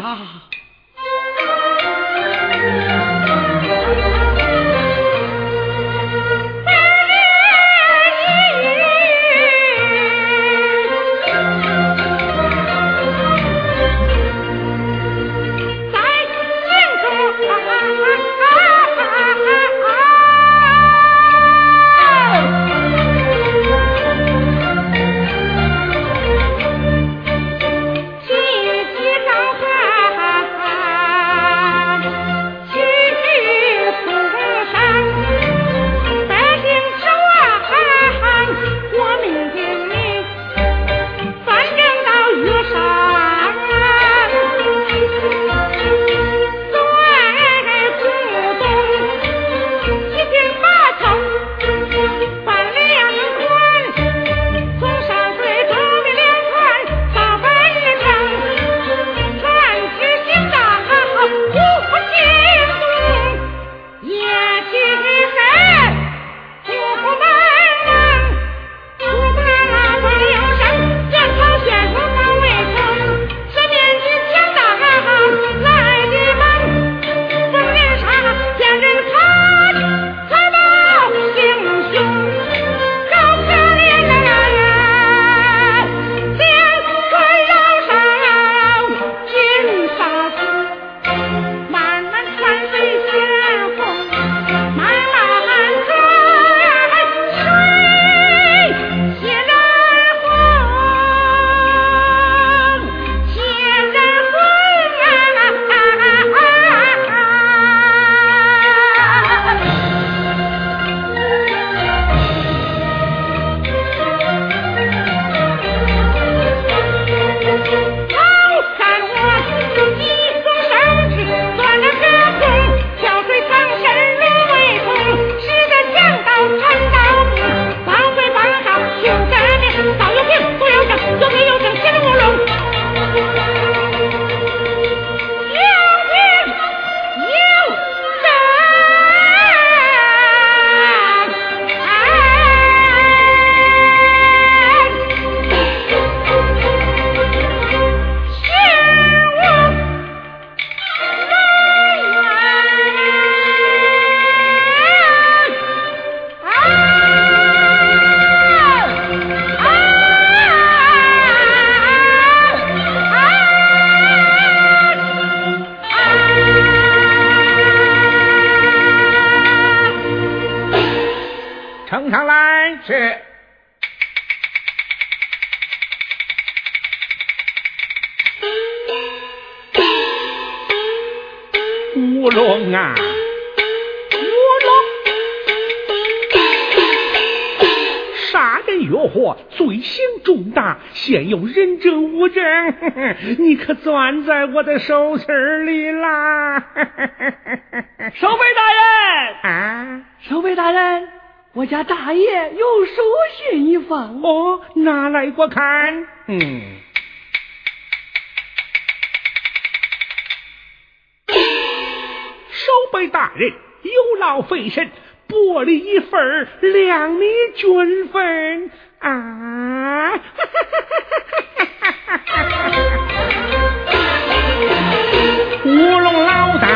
呐。现你可攥在我的手心里啦！守备大人 啊，守备大人，我家大爷有书信一封。哦，拿来我看。嗯，守备大人有劳费神，薄礼一份，量你军分。啊！乌龙老大，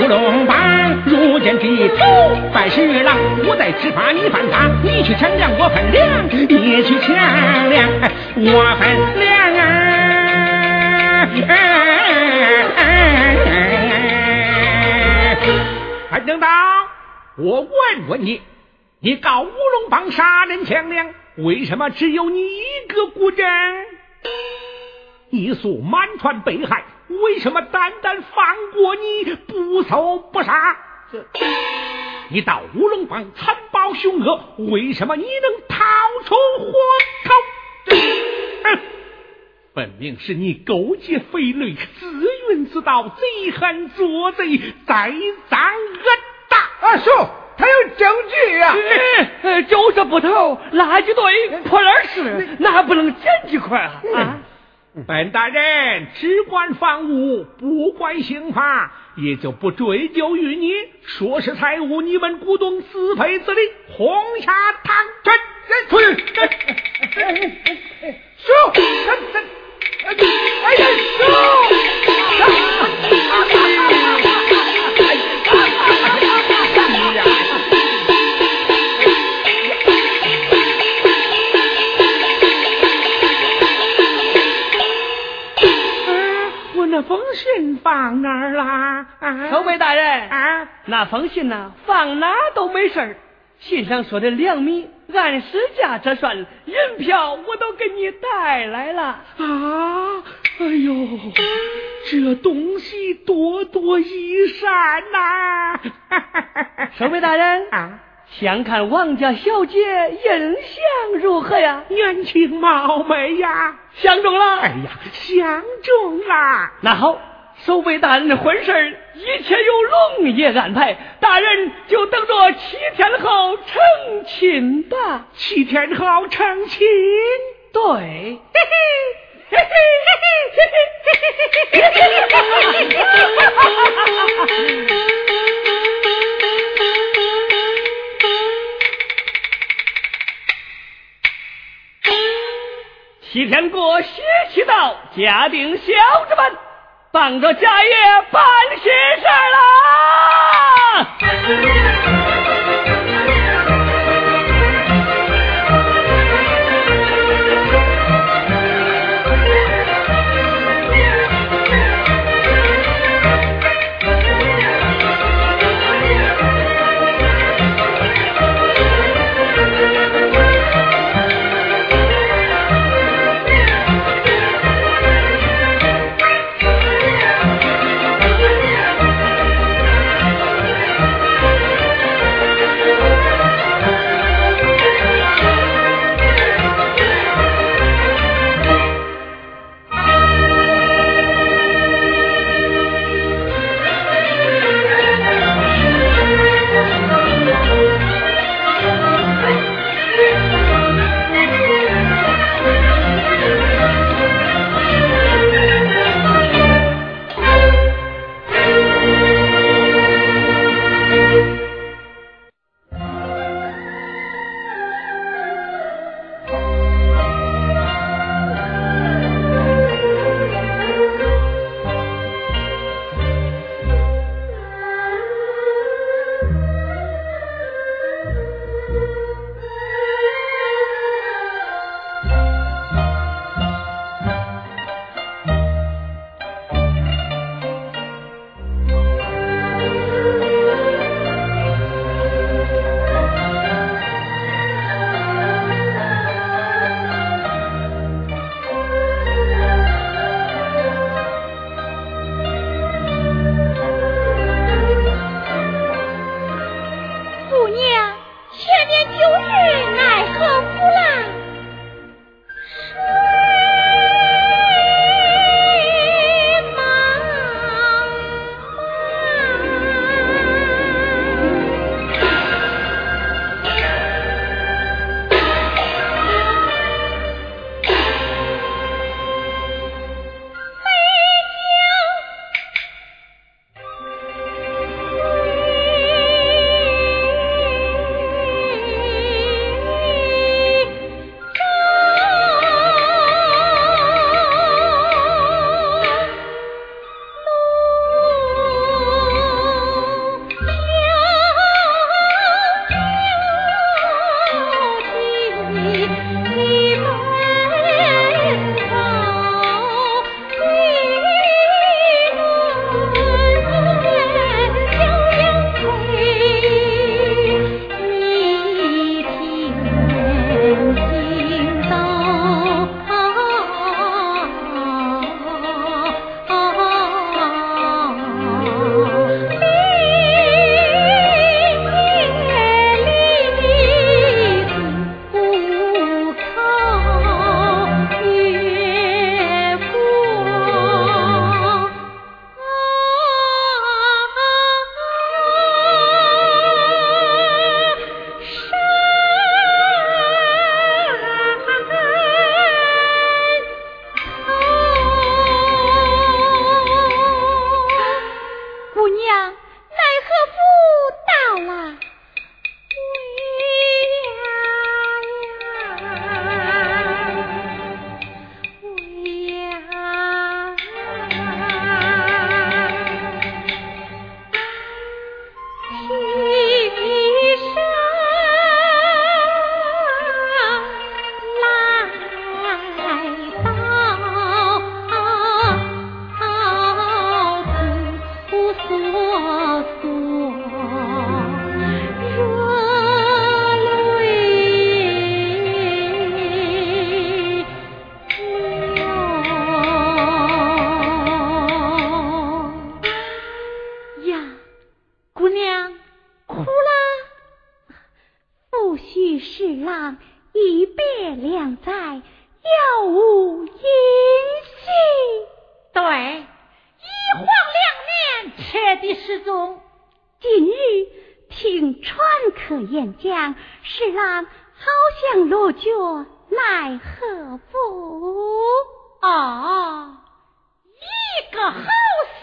乌龙帮，如今地头拜师郎，我在执法你犯法，你去抢粮我分粮，你去抢粮我分粮啊！潘正道，我问问你，你告乌龙帮杀人抢粮？为什么只有你一个孤证？一诉满船被害，为什么单单放过你，不搜不杀？你到乌龙帮残暴凶恶，为什么你能逃出火口？分明是你勾结匪类，自运自盗，贼喊捉贼，栽赃恶大。阿叔。他有证据呀！就是不投垃圾堆破烂事，那还不能捡几块啊？本大人只管房屋，不管刑法，也就不追究于你。说是财物，你们股东自赔自理，红霞堂去，出去！放哪儿啦啊守卫大人啊。那封信呢放哪都没事信上说的两米按市价折算银票我都给你带来了啊哎呦这东西多多益善呐。守卫大人啊。想看王家小姐印象如何呀？年轻貌美呀。相中了。哎呀相中了。那好守卫大人的婚事一切由龙爷安排，大人就等着七天后成亲吧，七天后成亲，对。嘿嘿嘿嘿。西天过邪气到，家定小子们。办个家业办喜事啦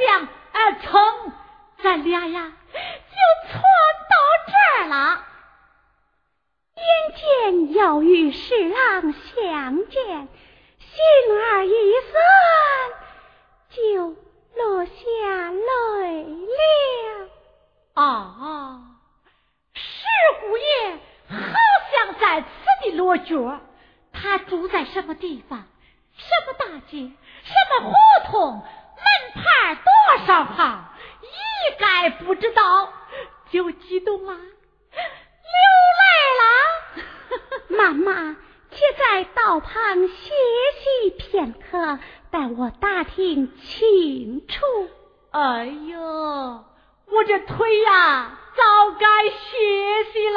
像而成，咱俩呀就窜到这儿了。眼见要与侍郎相见，心儿一酸，就落下泪了。啊，石姑爷好像在此地落脚，他住在什么地方？什么大街？什么胡同？门牌多少号？一概不知道，就激动啊，流泪了。妈妈，且在道旁歇息片刻，待我打听清楚。哎呦，我这腿呀，早该歇息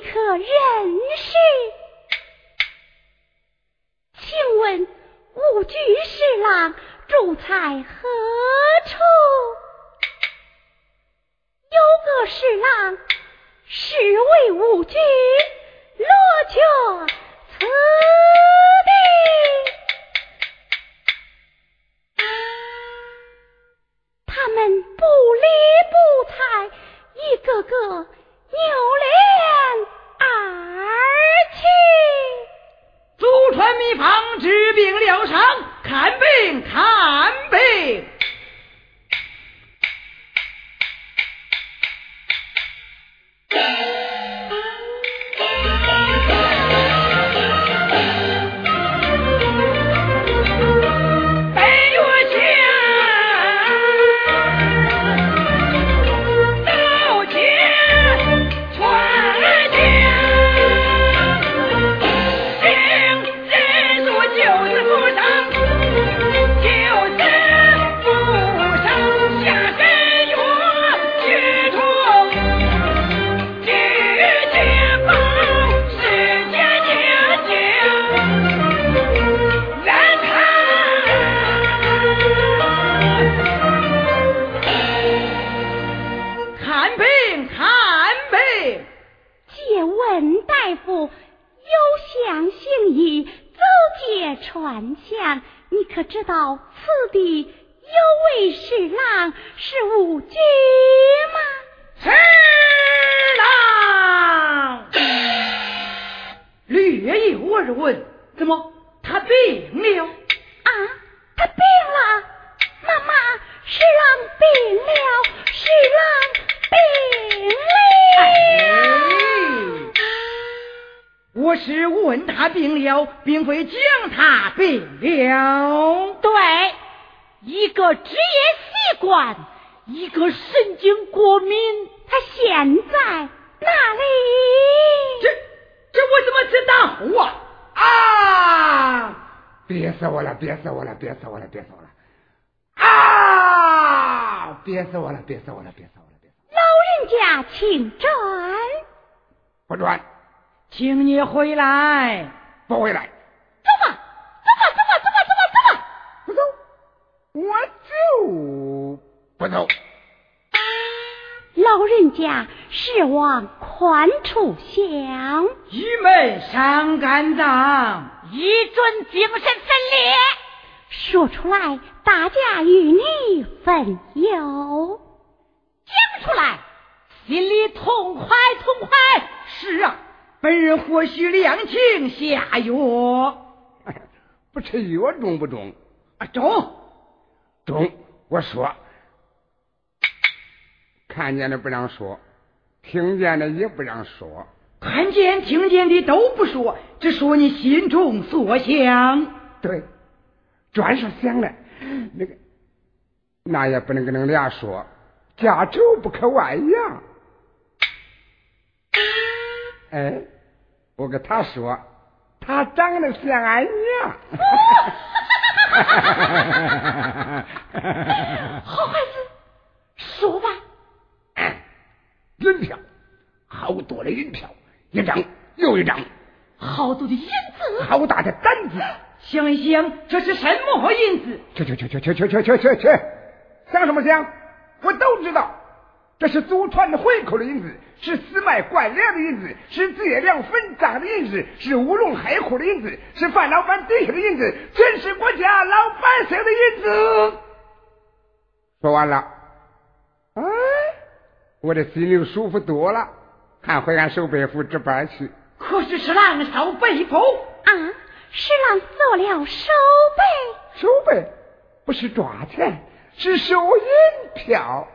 可认识？请问五居侍郎住在何处？有个侍郎是为五居落脚此街串巷，你可知道此地有位侍郎是武居吗？是郎。略有耳闻，怎么他病了？啊，他病了！妈妈，侍郎病了，侍郎病了。我是问他病了，并非讲他病了。对，一个职业习惯，一个神经过敏。他现在哪里？这这我怎么知道啊？啊！憋死我了！憋死我了！憋死我了！憋死我了！啊！憋死我了！憋死我了！憋死我了！憋死我了！老人家，请转。不转，请你回来。不回来，走吧，走吧，走吧，走吧，走吧，走吧。不走，我就不走。老人家是往宽处想，一门伤肝脏，一准精神分裂。说出来，大家与你分忧。讲出来，心里痛快痛快。是啊，本人或许两情下药。不吃药中不中？啊，中。中，我说，看见了不让说，听见了也不让说。看见听见的都不说，只说你心中所想。对，专是想了，那个那也不能跟恁俩说，家丑不可外扬。哎，我跟他说，他长得像俺娘。好孩子，说吧。银票，好多的银票，一张又一张。好多的银子，好大的胆子。想一想，这是什么银子？去去去去去去去去去去！想什么想？我都知道，这是祖传的回扣的银子，是私卖官粮的银子，是借粮分赃的银子，是乌龙海库的银子，是范老板底下的银子，全是国家老百姓的银子。说完了，哎，我的心里舒服多了，看回俺守备府值班去。可是是狼少背负啊！是郎做了守备，守备不是抓钱，是收银票。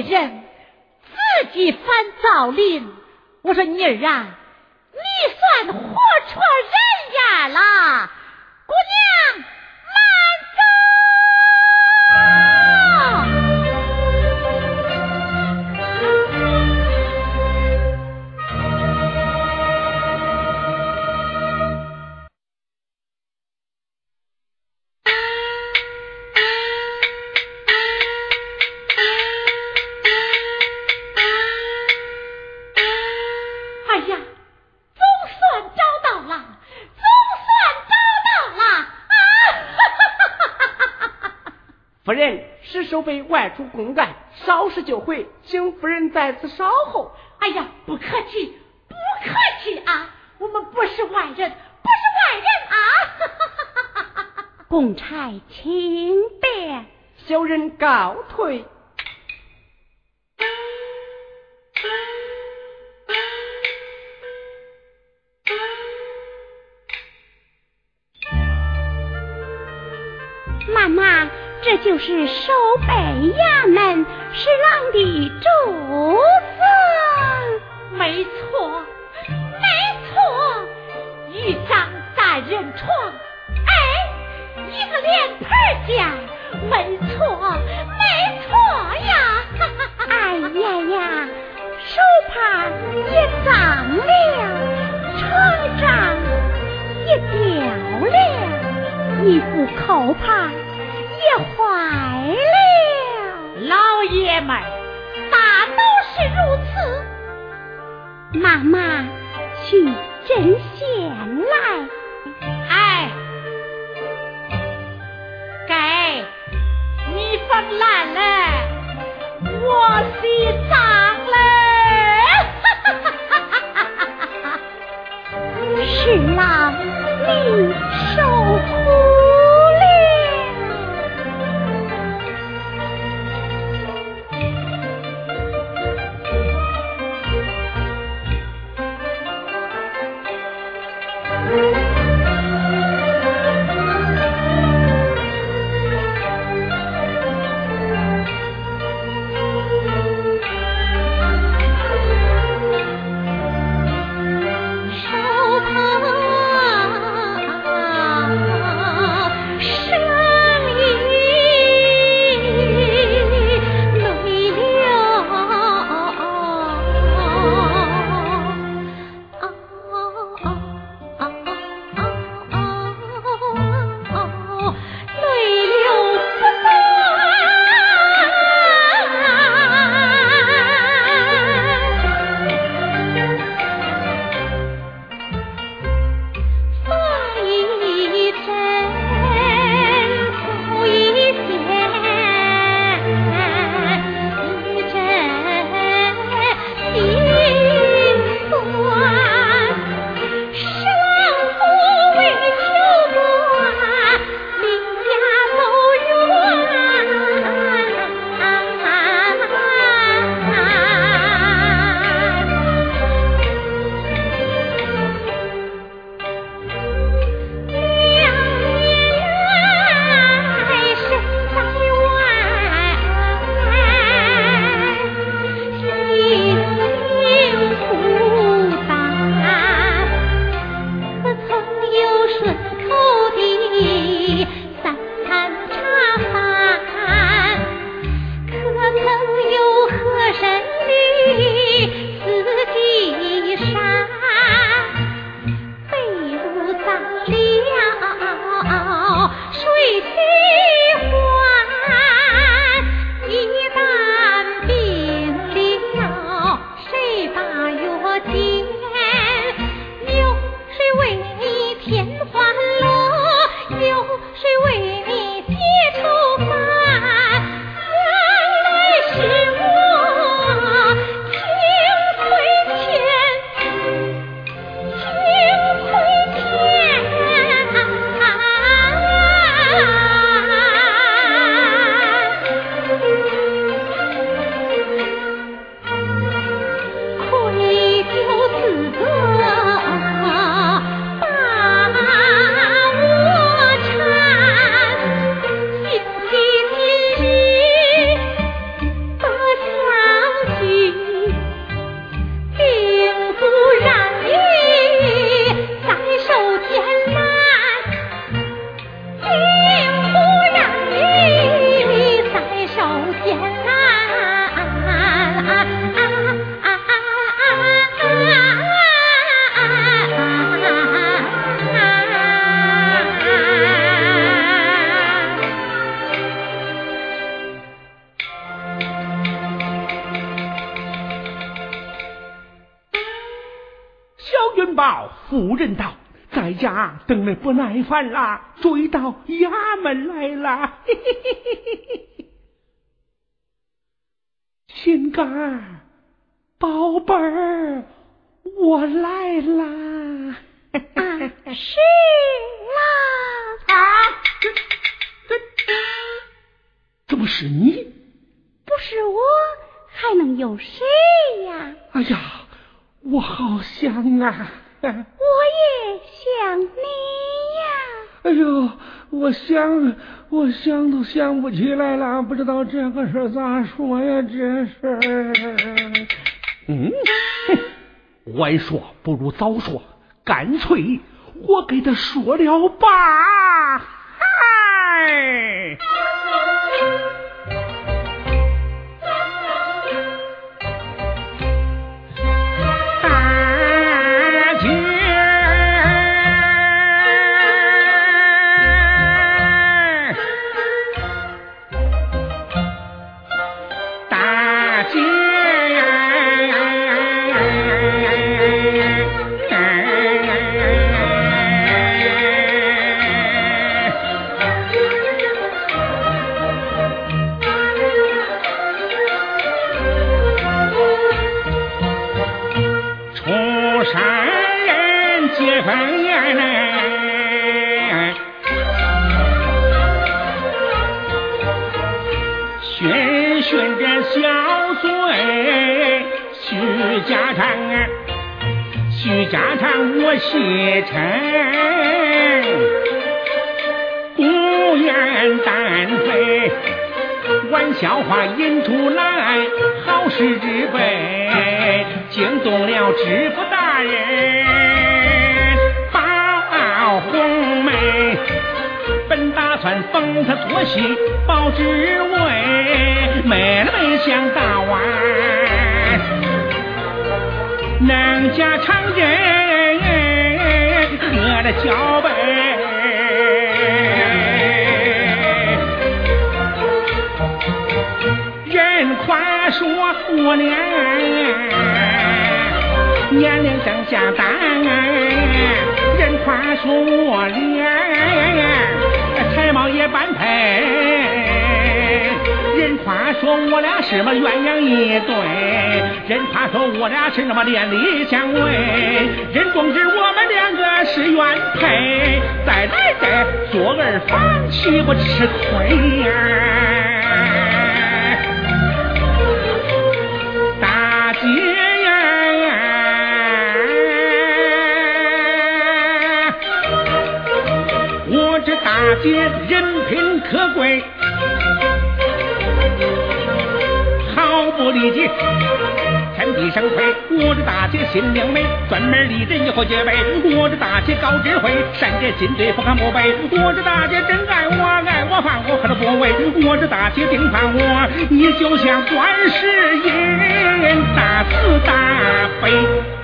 人自己翻枣林。我说女儿啊你算活出人样了。姑娘外出公干，稍事就回，请夫人在此稍候。哎呀，不客气，不客气啊！我们不是外人，不是外人啊！公差请便，小人告退。就是守北衙门是郎的主子，没错，没错，一张单人床，哎，一个脸盆架，没错，没错呀，哎呀呀，手帕也脏了，床帐也掉了，一副扣帕。爷们，大都是如此。妈妈，去针线来。哎，给，你缝烂了，我洗脏了。是郎，你等的不耐烦啦，追到衙门来啦。心肝儿，宝贝儿，我来啦！是啦，啊，这这这不是你？不是我，还能有谁呀？哎呀，我好想啊！想你呀！哎呦，我想，我想都想不起来了，不知道这个事咋说呀？这事，嗯，晚说不如早说，干脆我给他说了吧。嗨。事之辈惊动了知府大人，包红梅本打算封他做戏保职位，没了没想到啊，能家常人。我的小辈，说我俩年龄正相当，人夸说我俩才貌也般配。人夸说我俩是么鸳鸯一对，人夸说我俩是那么连理相偎，人总知我们两个是原配，再来再做儿房岂不吃亏呀？姐人品可贵。毫不理解，天地生辉。我这大姐心灵美，专门立人以后结尾。我这大姐高智慧，善解心对，不看不背。我这大姐真爱我，爱我放我可乐不为？我这大姐定盼我，你就像观世音，大慈大悲。